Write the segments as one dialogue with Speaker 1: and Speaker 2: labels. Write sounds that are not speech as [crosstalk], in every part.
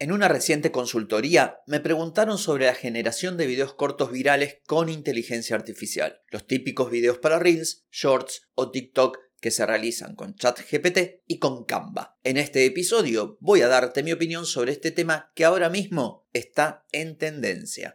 Speaker 1: En una reciente consultoría me preguntaron sobre la generación de videos cortos virales con inteligencia artificial, los típicos videos para Reels, Shorts o TikTok que se realizan con ChatGPT y con Canva. En este episodio voy a darte mi opinión sobre este tema que ahora mismo está en tendencia.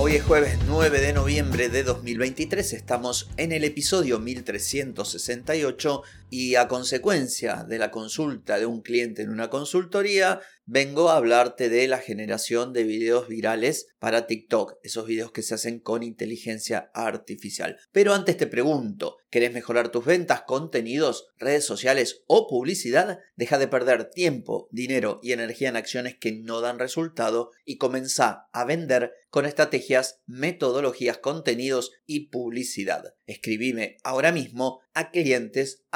Speaker 1: Hoy es jueves 9 de noviembre de 2023, estamos en el episodio 1368 y a consecuencia de la consulta de un cliente en una consultoría, vengo a hablarte de la generación de videos virales para TikTok, esos videos que se hacen con inteligencia artificial. Pero antes te pregunto, ¿querés mejorar tus ventas, contenidos, redes sociales o publicidad? Deja de perder tiempo, dinero y energía en acciones que no dan resultado y comenzá a vender con estrategias, metodologías, contenidos y publicidad. Escribime ahora mismo a clientes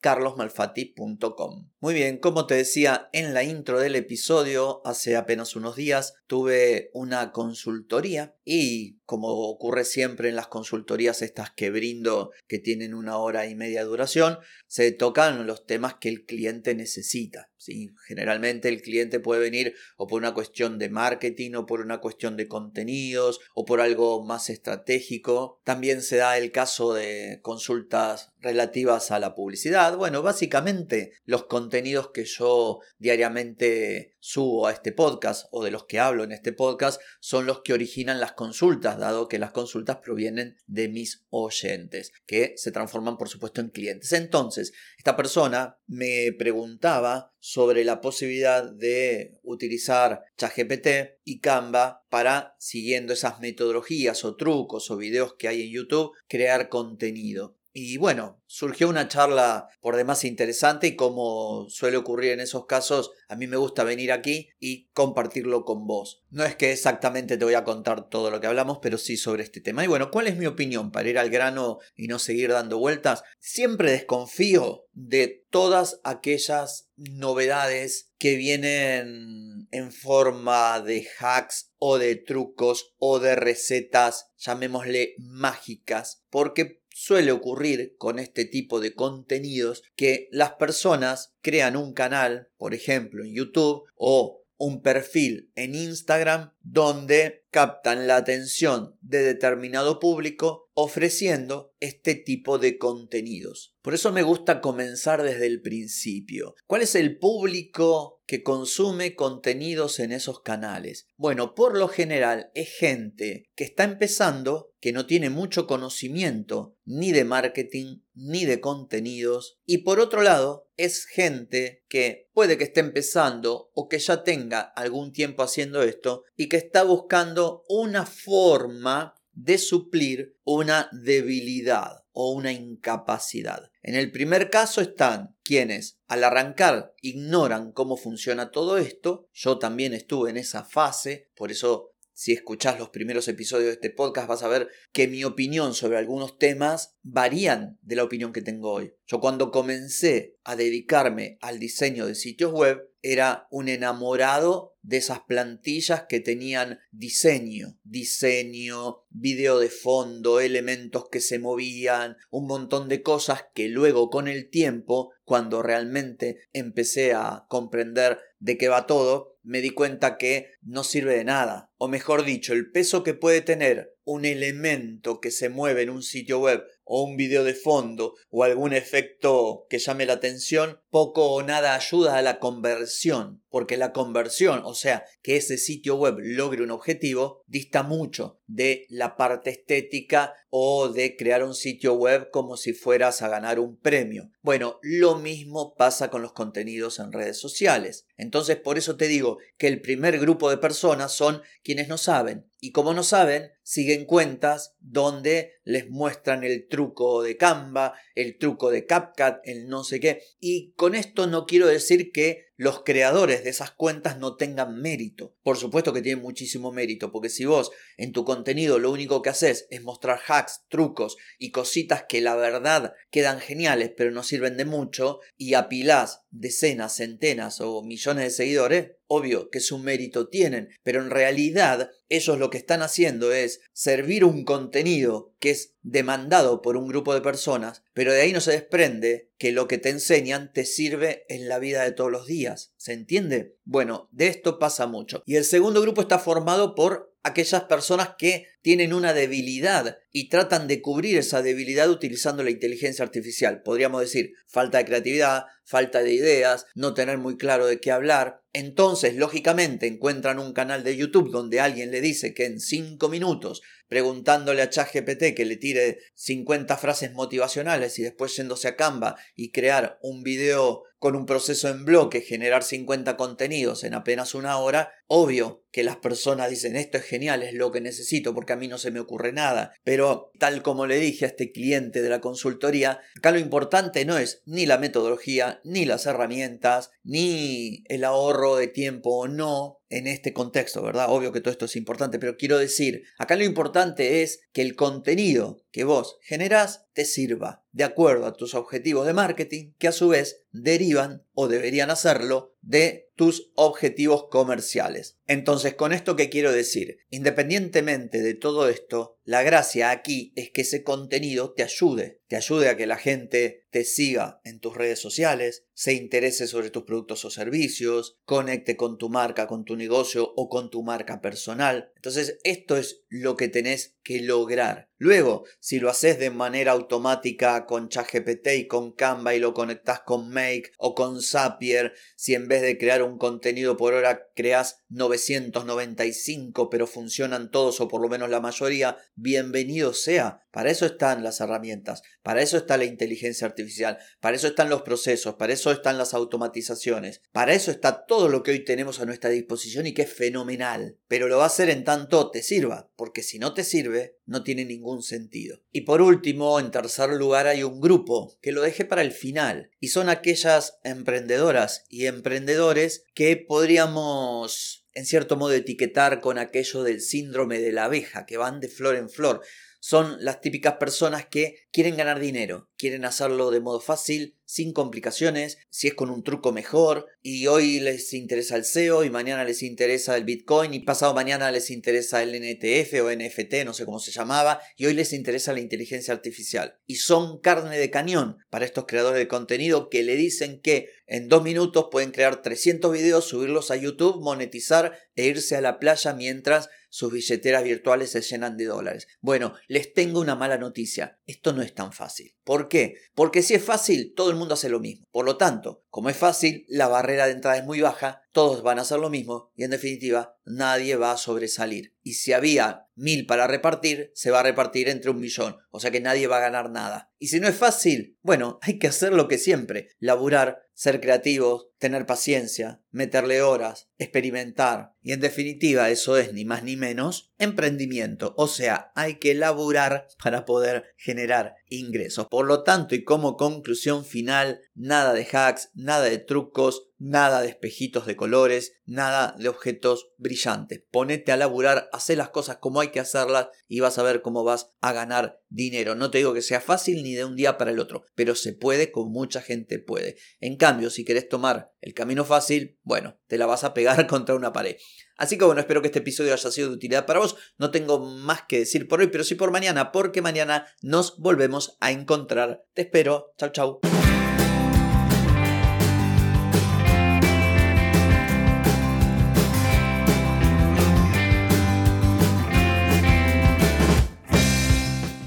Speaker 1: carlosmalfatti.com. Muy bien, como te decía en la intro del episodio, hace apenas unos días tuve una consultoría y como ocurre siempre en las consultorías estas que brindo que tienen una hora y media duración, se tocan los temas que el cliente necesita. ¿sí? Generalmente el cliente puede venir o por una cuestión de marketing o por una cuestión de contenidos o por algo más estratégico. También se da el caso de consultas relativas a la publicidad. Bueno, básicamente los contenidos que yo diariamente subo a este podcast o de los que hablo en este podcast son los que originan las consultas, dado que las consultas provienen de mis oyentes, que se transforman por supuesto en clientes. Entonces, esta persona me preguntaba sobre la posibilidad de utilizar ChatGPT y Canva para, siguiendo esas metodologías o trucos o videos que hay en YouTube, crear contenido. Y bueno, surgió una charla por demás interesante y como suele ocurrir en esos casos, a mí me gusta venir aquí y compartirlo con vos. No es que exactamente te voy a contar todo lo que hablamos, pero sí sobre este tema. Y bueno, ¿cuál es mi opinión para ir al grano y no seguir dando vueltas? Siempre desconfío de todas aquellas novedades que vienen en forma de hacks o de trucos o de recetas, llamémosle mágicas, porque suele ocurrir con este tipo de contenidos que las personas crean un canal, por ejemplo en YouTube, o un perfil en Instagram donde captan la atención de determinado público ofreciendo este tipo de contenidos. Por eso me gusta comenzar desde el principio. ¿Cuál es el público que consume contenidos en esos canales? Bueno, por lo general es gente que está empezando, que no tiene mucho conocimiento ni de marketing ni de contenidos y por otro lado es gente que puede que esté empezando o que ya tenga algún tiempo haciendo esto y que está buscando una forma de suplir una debilidad o una incapacidad. En el primer caso están quienes al arrancar ignoran cómo funciona todo esto. Yo también estuve en esa fase, por eso si escuchás los primeros episodios de este podcast vas a ver que mi opinión sobre algunos temas varían de la opinión que tengo hoy. Yo cuando comencé a dedicarme al diseño de sitios web era un enamorado de esas plantillas que tenían diseño, diseño, video de fondo, elementos que se movían, un montón de cosas que luego con el tiempo, cuando realmente empecé a comprender de qué va todo, me di cuenta que no sirve de nada. O mejor dicho, el peso que puede tener un elemento que se mueve en un sitio web o un video de fondo o algún efecto que llame la atención, poco o nada ayuda a la conversión, porque la conversión, o sea, que ese sitio web logre un objetivo, dista mucho de la parte estética o de crear un sitio web como si fueras a ganar un premio. Bueno, lo mismo pasa con los contenidos en redes sociales. Entonces, por eso te digo que el primer grupo de personas son quienes no saben. Y como no saben, siguen cuentas donde les muestran el truco de Canva, el truco de CapCut, el no sé qué. Y con esto no quiero decir que los creadores de esas cuentas no tengan mérito. Por supuesto que tienen muchísimo mérito, porque si vos en tu contenido lo único que haces es mostrar hacks, trucos y cositas que la verdad quedan geniales pero no sirven de mucho y apilás decenas, centenas o millones de seguidores, obvio que su mérito tienen, pero en realidad ellos lo que están haciendo es servir un contenido que es demandado por un grupo de personas, pero de ahí no se desprende que lo que te enseñan te sirve en la vida de todos los días. ¿Se entiende? Bueno, de esto pasa mucho. Y el segundo grupo está formado por aquellas personas que tienen una debilidad y tratan de cubrir esa debilidad utilizando la inteligencia artificial. Podríamos decir falta de creatividad, falta de ideas, no tener muy claro de qué hablar. Entonces, lógicamente, encuentran un canal de YouTube donde alguien le dice que en 5 minutos, preguntándole a ChatGPT que le tire 50 frases motivacionales y después yéndose a Canva y crear un video con un proceso en bloque, generar 50 contenidos en apenas una hora, obvio que las personas dicen esto es genial, es lo que necesito porque a mí no se me ocurre nada. Pero tal como le dije a este cliente de la consultoría, acá lo importante no es ni la metodología, ni las herramientas, ni el ahorro de tiempo o no, en este contexto, ¿verdad? Obvio que todo esto es importante, pero quiero decir, acá lo importante es que el contenido que vos generás te sirva de acuerdo a tus objetivos de marketing, que a su vez derivan o deberían hacerlo de tus objetivos comerciales. Entonces, con esto qué quiero decir, independientemente de todo esto, la gracia aquí es que ese contenido te ayude, te ayude a que la gente te siga en tus redes sociales, se interese sobre tus productos o servicios, conecte con tu marca, con tu negocio o con tu marca personal. Entonces, esto es lo que tenés que lograr. Luego, si lo haces de manera automática con ChatGPT y con Canva y lo conectas con Make o con Zapier, si en vez de crear un contenido por hora creas 995 pero funcionan todos o por lo menos la mayoría, bienvenido sea. Para eso están las herramientas, para eso está la inteligencia artificial, para eso están los procesos, para eso están las automatizaciones, para eso está todo lo que hoy tenemos a nuestra disposición y que es fenomenal. Pero lo va a hacer en tanto te sirva, porque si no te sirve, no tiene ningún sentido. Y por último, en tercer lugar hay un grupo que lo dejé para el final, y son aquellas emprendedoras y emprendedores que podríamos en cierto modo etiquetar con aquello del síndrome de la abeja, que van de flor en flor. Son las típicas personas que quieren ganar dinero, quieren hacerlo de modo fácil, sin complicaciones, si es con un truco mejor, y hoy les interesa el SEO y mañana les interesa el Bitcoin y pasado mañana les interesa el NTF o NFT, no sé cómo se llamaba, y hoy les interesa la inteligencia artificial. Y son carne de cañón para estos creadores de contenido que le dicen que en dos minutos pueden crear 300 videos, subirlos a YouTube, monetizar e irse a la playa mientras sus billeteras virtuales se llenan de dólares. Bueno, les tengo una mala noticia. Esto no es tan fácil. ¿Por qué? Porque si es fácil, todo el mundo hace lo mismo. Por lo tanto, como es fácil, la barrera de entrada es muy baja, todos van a hacer lo mismo y en definitiva nadie va a sobresalir. Y si había mil para repartir, se va a repartir entre un millón, o sea que nadie va a ganar nada. Y si no es fácil, bueno, [laughs] hay que hacer lo que siempre, laburar, ser creativos, tener paciencia, meterle horas, experimentar. Y en definitiva eso es ni más ni menos emprendimiento, o sea, hay que laburar para poder generar ingresos. Por lo tanto, y como conclusión final, nada de hacks, nada de trucos, nada de espejitos de colores, nada de objetos brillantes. Ponete a laburar, hace las cosas como hay que hacerlas y vas a ver cómo vas a ganar dinero. No te digo que sea fácil ni de un día para el otro, pero se puede, con mucha gente puede. En cambio, si querés tomar el camino fácil, bueno, te la vas a pegar [laughs] contra una pared. Así que bueno, espero que este episodio haya sido de utilidad para vos. No tengo más que decir por hoy, pero sí por mañana, porque mañana nos volvemos a encontrar. Te espero. Chau, chau.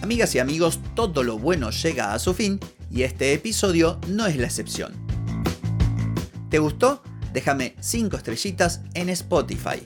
Speaker 1: Amigas y amigos, todo lo bueno llega a su fin y este episodio no es la excepción. ¿Te gustó? Déjame 5 estrellitas en Spotify.